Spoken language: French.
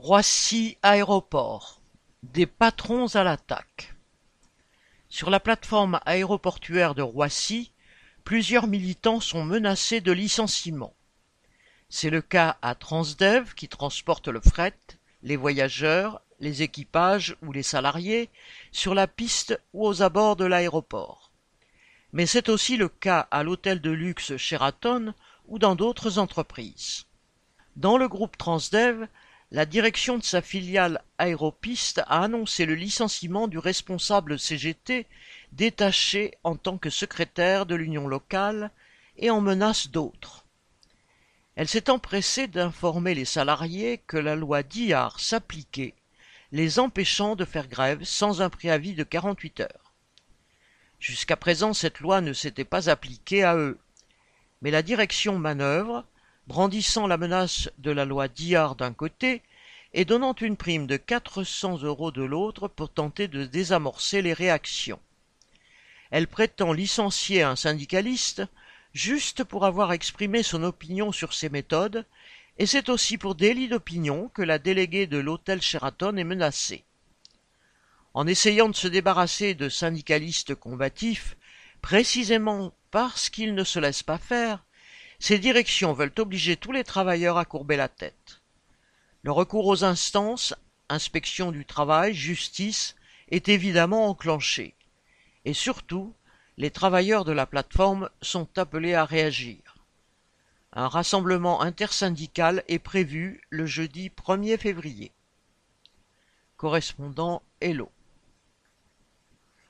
Roissy Aéroport, des patrons à l'attaque. Sur la plateforme aéroportuaire de Roissy, plusieurs militants sont menacés de licenciement. C'est le cas à Transdev qui transporte le fret, les voyageurs, les équipages ou les salariés sur la piste ou aux abords de l'aéroport. Mais c'est aussi le cas à l'hôtel de luxe Sheraton ou dans d'autres entreprises. Dans le groupe Transdev, la direction de sa filiale Aéropiste a annoncé le licenciement du responsable CGT détaché en tant que secrétaire de l'union locale et en menace d'autres. Elle s'est empressée d'informer les salariés que la loi Diard s'appliquait, les empêchant de faire grève sans un préavis de 48 heures. Jusqu'à présent, cette loi ne s'était pas appliquée à eux. Mais la direction manœuvre, brandissant la menace de la loi Diard d'un côté et donnant une prime de quatre cents euros de l'autre pour tenter de désamorcer les réactions. Elle prétend licencier un syndicaliste juste pour avoir exprimé son opinion sur ses méthodes, et c'est aussi pour délit d'opinion que la déléguée de l'hôtel Sheraton est menacée. En essayant de se débarrasser de syndicalistes combatifs, précisément parce qu'ils ne se laissent pas faire, ces directions veulent obliger tous les travailleurs à courber la tête. Le recours aux instances, inspection du travail, justice, est évidemment enclenché. Et surtout, les travailleurs de la plateforme sont appelés à réagir. Un rassemblement intersyndical est prévu le jeudi 1er février. Correspondant Hello.